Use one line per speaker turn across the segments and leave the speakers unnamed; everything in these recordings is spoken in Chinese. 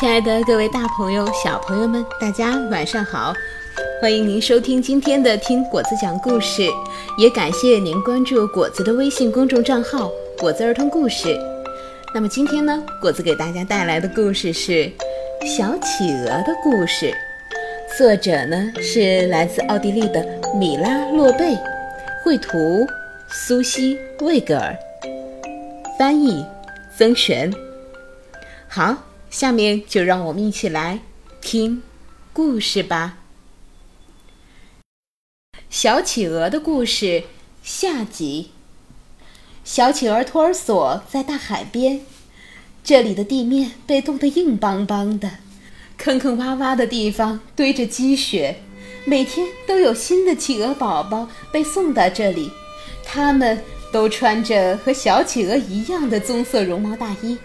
亲爱的各位大朋友、小朋友们，大家晚上好！欢迎您收听今天的《听果子讲故事》，也感谢您关注果子的微信公众账号“果子儿童故事”。那么今天呢，果子给大家带来的故事是《小企鹅的故事》，作者呢是来自奥地利的米拉·洛贝，绘图苏西·魏格尔，翻译曾璇。好。下面就让我们一起来听故事吧，《小企鹅的故事》下集。小企鹅托儿所在大海边，这里的地面被冻得硬邦邦的，坑坑洼洼的地方堆着积雪，每天都有新的企鹅宝宝被送到这里，他们都穿着和小企鹅一样的棕色绒毛大衣。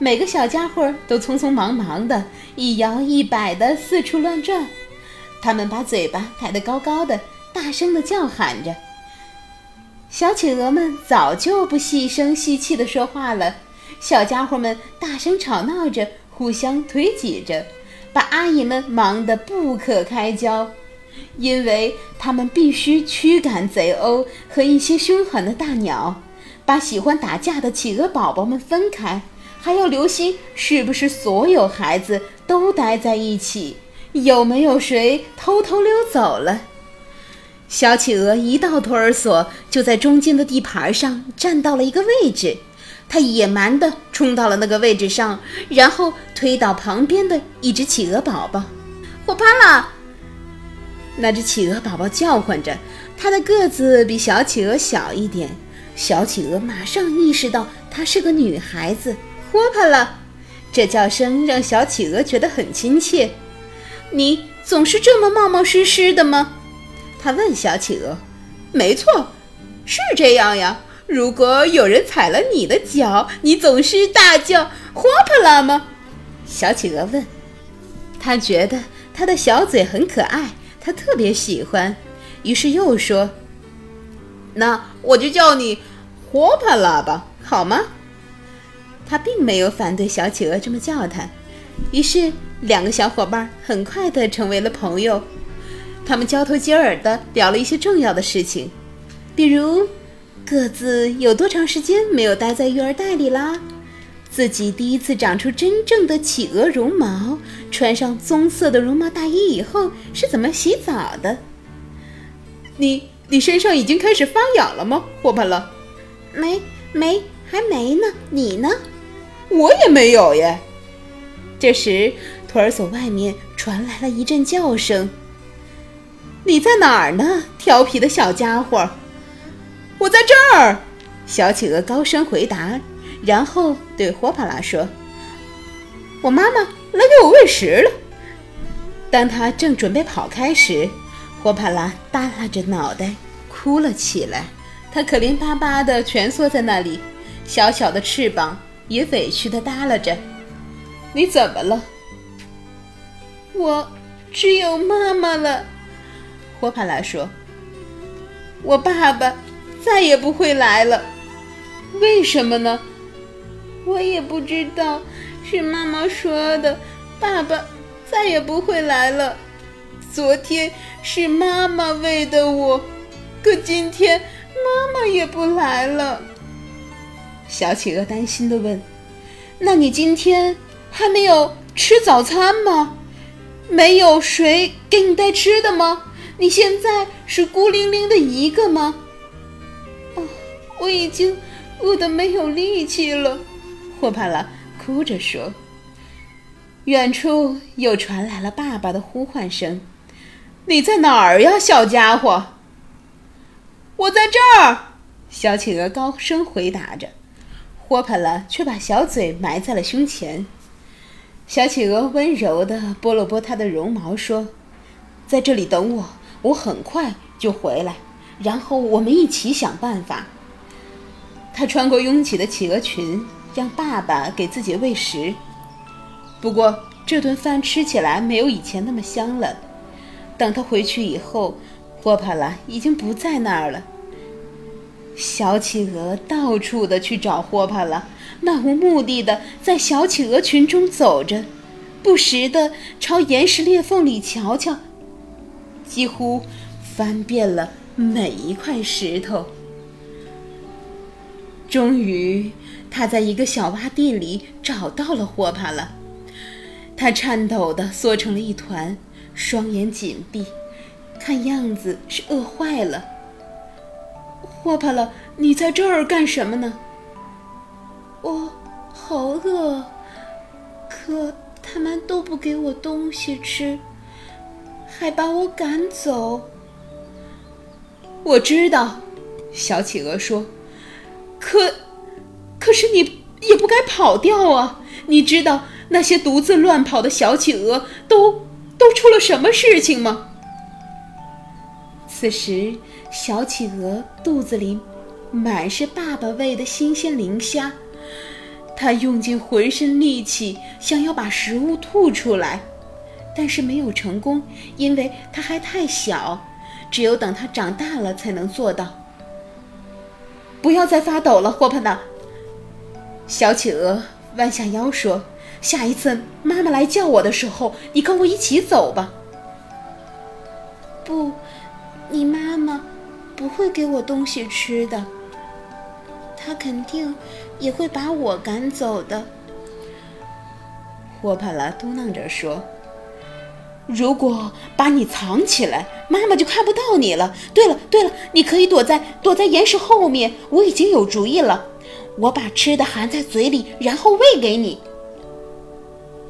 每个小家伙都匆匆忙忙的，一摇一摆的四处乱转。他们把嘴巴抬得高高的，大声的叫喊着。小企鹅们早就不细声细气的说话了，小家伙们大声吵闹着，互相推挤着，把阿姨们忙得不可开交，因为他们必须驱赶贼鸥和一些凶狠的大鸟，把喜欢打架的企鹅宝宝们分开。还要留心，是不是所有孩子都待在一起？有没有谁偷偷溜走了？小企鹅一到托儿所，就在中间的地盘上站到了一个位置。它野蛮地冲到了那个位置上，然后推倒旁边的一只企鹅宝宝。我怕了！那只企鹅宝宝叫唤着，它的个子比小企鹅小一点。小企鹅马上意识到，它是个女孩子。霍帕了，这叫声让小企鹅觉得很亲切。你总是这么冒冒失失的吗？他问小企鹅。没错，是这样呀。如果有人踩了你的脚，你总是大叫霍帕了吗？小企鹅问。他觉得他的小嘴很可爱，他特别喜欢。于是又说：“那我就叫你霍帕了吧，好吗？”他并没有反对小企鹅这么叫他，于是两个小伙伴很快的成为了朋友。他们交头接耳的聊了一些重要的事情，比如各自有多长时间没有待在育儿袋里啦，自己第一次长出真正的企鹅绒毛，穿上棕色的绒毛大衣以后是怎么洗澡的。你你身上已经开始发痒了吗，霍帕了？
没没还没呢，你呢？
我也没有耶。这时，托儿所外面传来了一阵叫声：“你在哪儿呢，调皮的小家伙？”“我在这儿。”小企鹅高声回答，然后对霍帕拉说：“我妈妈来给我喂食了。”当他正准备跑开时，霍帕拉耷拉着脑袋哭了起来。他可怜巴巴地蜷缩在那里，小小的翅膀。也委屈的耷拉着，你怎么了？
我只有妈妈了。
霍帕拉说：“我爸爸再也不会来了。为什么呢？
我也不知道，是妈妈说的。爸爸再也不会来了。昨天是妈妈喂的我，可今天妈妈也不来了。”
小企鹅担心地问：“那你今天还没有吃早餐吗？没有谁给你带吃的吗？你现在是孤零零的一个吗？”“
哦，我已经饿得没有力气了。”
霍帕拉哭着说。远处又传来了爸爸的呼唤声：“你在哪儿呀，小家伙？”“
我在这儿。”
小企鹅高声回答着。霍帕拉却把小嘴埋在了胸前。小企鹅温柔地拨了拨它的绒毛，说：“在这里等我，我很快就回来，然后我们一起想办法。”它穿过拥挤的企鹅群，让爸爸给自己喂食。不过这顿饭吃起来没有以前那么香了。等他回去以后，霍帕拉已经不在那儿了。小企鹅到处的去找霍帕了，漫无目的的在小企鹅群中走着，
不时地朝岩石裂缝里瞧瞧，几乎翻遍了每一块石头。终于，他在一个小洼地里找到了霍帕了。他颤抖地缩成了一团，双眼紧闭，看样子是饿坏了。霍帕了，你在这儿干什么呢？
我好饿，可他们都不给我东西吃，还把我赶走。
我知道，小企鹅说。可，可是你也不该跑掉啊！你知道那些独自乱跑的小企鹅都都出了什么事情吗？此时，小企鹅肚子里满是爸爸喂的新鲜磷虾，它用尽浑身力气想要把食物吐出来，但是没有成功，因为它还太小，只有等它长大了才能做到。不要再发抖了，霍帕纳。小企鹅弯下腰说：“下一次妈妈来叫我的时候，你跟我一起走吧。”
不，你妈妈不会给我东西吃的。她肯定也会把我赶走的。
霍帕拉嘟囔着说。如果把你藏起来，妈妈就看不到你了。对了，对了，你可以躲在躲在岩石后面。我已经有主意了，我把吃的含在嘴里，然后喂给你。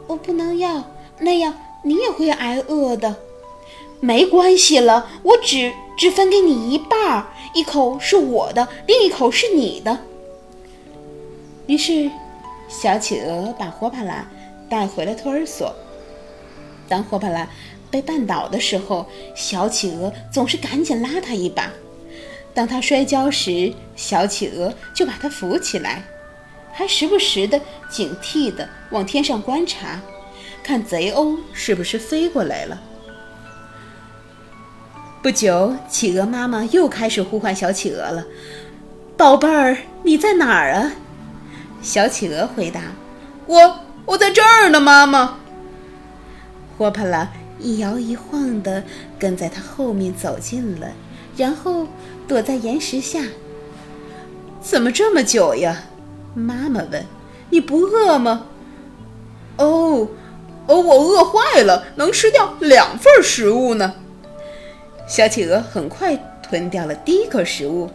我不能要，那样你也会挨饿的。
没关系了，我只只分给你一半儿，一口是我的，另一口是你的。于是，小企鹅把霍帕拉带回了托儿所。当霍帕拉被绊倒的时候，小企鹅总是赶紧拉他一把；当他摔跤时，小企鹅就把他扶起来，还时不时的警惕地往天上观察，看贼鸥是不是飞过来了。不久，企鹅妈妈又开始呼唤小企鹅了：“宝贝儿，你在哪儿啊？”小企鹅回答：“我我在这儿呢，妈妈。”霍帕拉一摇一晃地跟在他后面走近了，然后躲在岩石下。怎么这么久呀？妈妈问。你不饿吗？哦，哦，我饿坏了，能吃掉两份食物呢。小企鹅很快吞掉了第一口食物，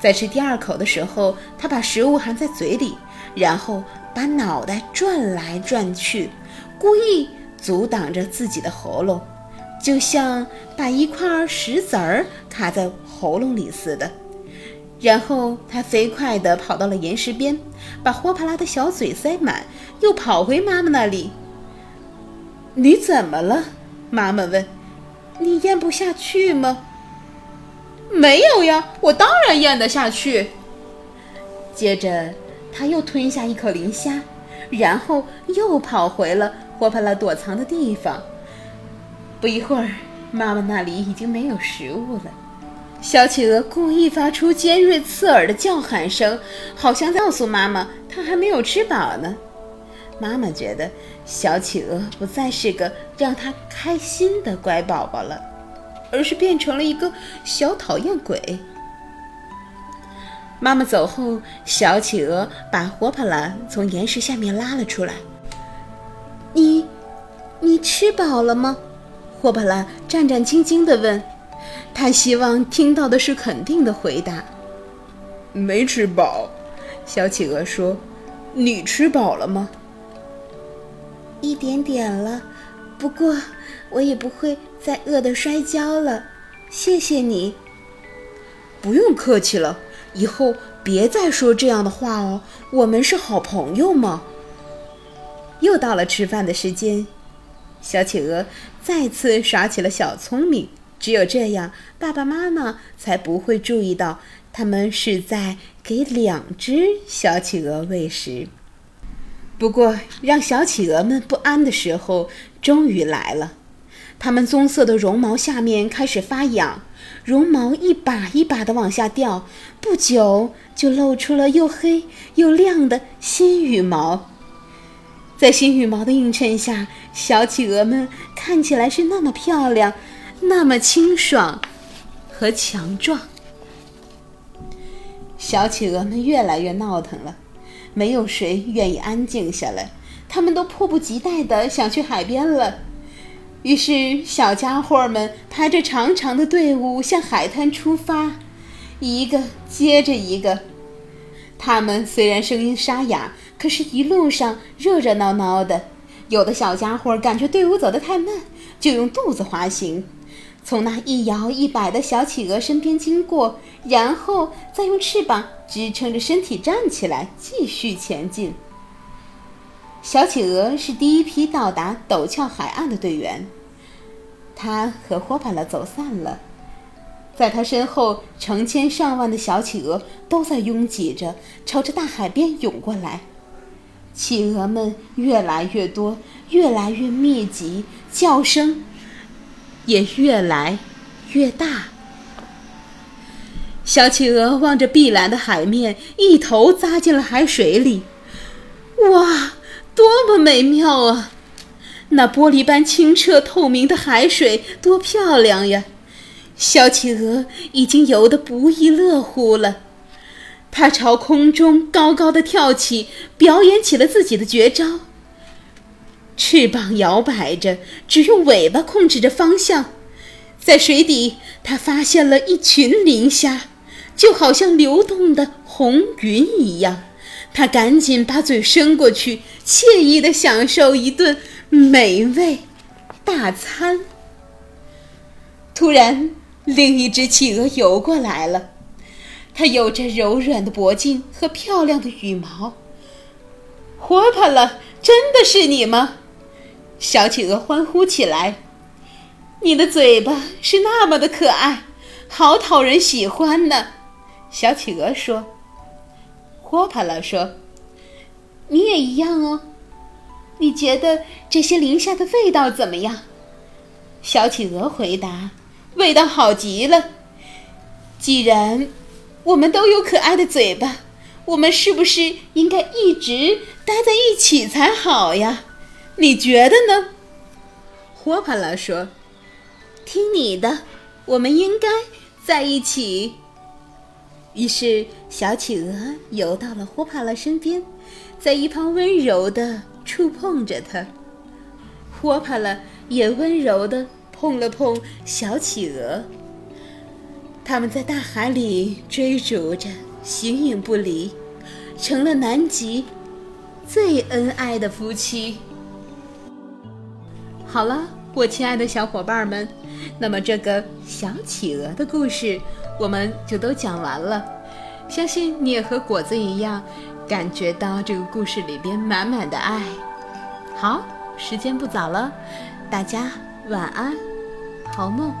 在吃第二口的时候，它把食物含在嘴里，然后把脑袋转来转去，故意。阻挡着自己的喉咙，就像把一块石子儿卡在喉咙里似的。然后他飞快地跑到了岩石边，把霍帕拉的小嘴塞满，又跑回妈妈那里。你怎么了？妈妈问。你咽不下去吗？没有呀，我当然咽得下去。接着他又吞下一口磷虾，然后又跑回了。霍帕拉躲藏的地方。不一会儿，妈妈那里已经没有食物了。小企鹅故意发出尖锐刺耳的叫喊声，好像告诉妈妈它还没有吃饱呢。妈妈觉得小企鹅不再是个让它开心的乖宝宝了，而是变成了一个小讨厌鬼。妈妈走后，小企鹅把霍帕拉从岩石下面拉了出来。
你，你吃饱了吗？
霍帕拉战战兢兢地问。他希望听到的是肯定的回答。没吃饱，小企鹅说。你吃饱了吗？
一点点了，不过我也不会再饿得摔跤了。谢谢你。
不用客气了，以后别再说这样的话哦。我们是好朋友嘛。又到了吃饭的时间，小企鹅再次耍起了小聪明。只有这样，爸爸妈妈才不会注意到他们是在给两只小企鹅喂食。不过，让小企鹅们不安的时候终于来了。它们棕色的绒毛下面开始发痒，绒毛一把一把的往下掉，不久就露出了又黑又亮的新羽毛。在新羽毛的映衬下，小企鹅们看起来是那么漂亮，那么清爽和强壮。小企鹅们越来越闹腾了，没有谁愿意安静下来，他们都迫不及待地想去海边了。于是，小家伙们排着长长的队伍向海滩出发，一个接着一个。他们虽然声音沙哑，可是一路上热热闹闹的。有的小家伙感觉队伍走得太慢，就用肚子滑行，从那一摇一摆的小企鹅身边经过，然后再用翅膀支撑着身体站起来，继续前进。小企鹅是第一批到达陡峭海岸的队员，它和霍帕拉走散了，在他身后，成千上万的小企鹅都在拥挤着朝着大海边涌过来，企鹅们越来越多，越来越密集，叫声也越来越大。小企鹅望着碧蓝的海面，一头扎进了海水里，哇！多么美妙啊！那玻璃般清澈透明的海水多漂亮呀！小企鹅已经游得不亦乐乎了，它朝空中高高的跳起，表演起了自己的绝招。翅膀摇摆着，只用尾巴控制着方向。在水底，它发现了一群磷虾，就好像流动的红云一样。他赶紧把嘴伸过去，惬意地享受一顿美味大餐。突然，另一只企鹅游过来了，它有着柔软的脖颈和漂亮的羽毛。活泼了，真的是你吗？小企鹅欢呼起来。你的嘴巴是那么的可爱，好讨人喜欢呢。小企鹅说。霍帕拉说：“你也一样哦。你觉得这些磷虾的味道怎么样？”小企鹅回答：“味道好极了。既然我们都有可爱的嘴巴，我们是不是应该一直待在一起才好呀？你觉得呢？”霍帕拉说：“听你的，我们应该在一起。”于是，小企鹅游到了霍帕拉身边，在一旁温柔地触碰着它。霍帕拉也温柔地碰了碰小企鹅。他们在大海里追逐着，形影不离，成了南极最恩爱的夫妻。好了，我亲爱的小伙伴们，那么这个小企鹅的故事。我们就都讲完了，相信你也和果子一样，感觉到这个故事里边满满的爱。好，时间不早了，大家晚安，好梦。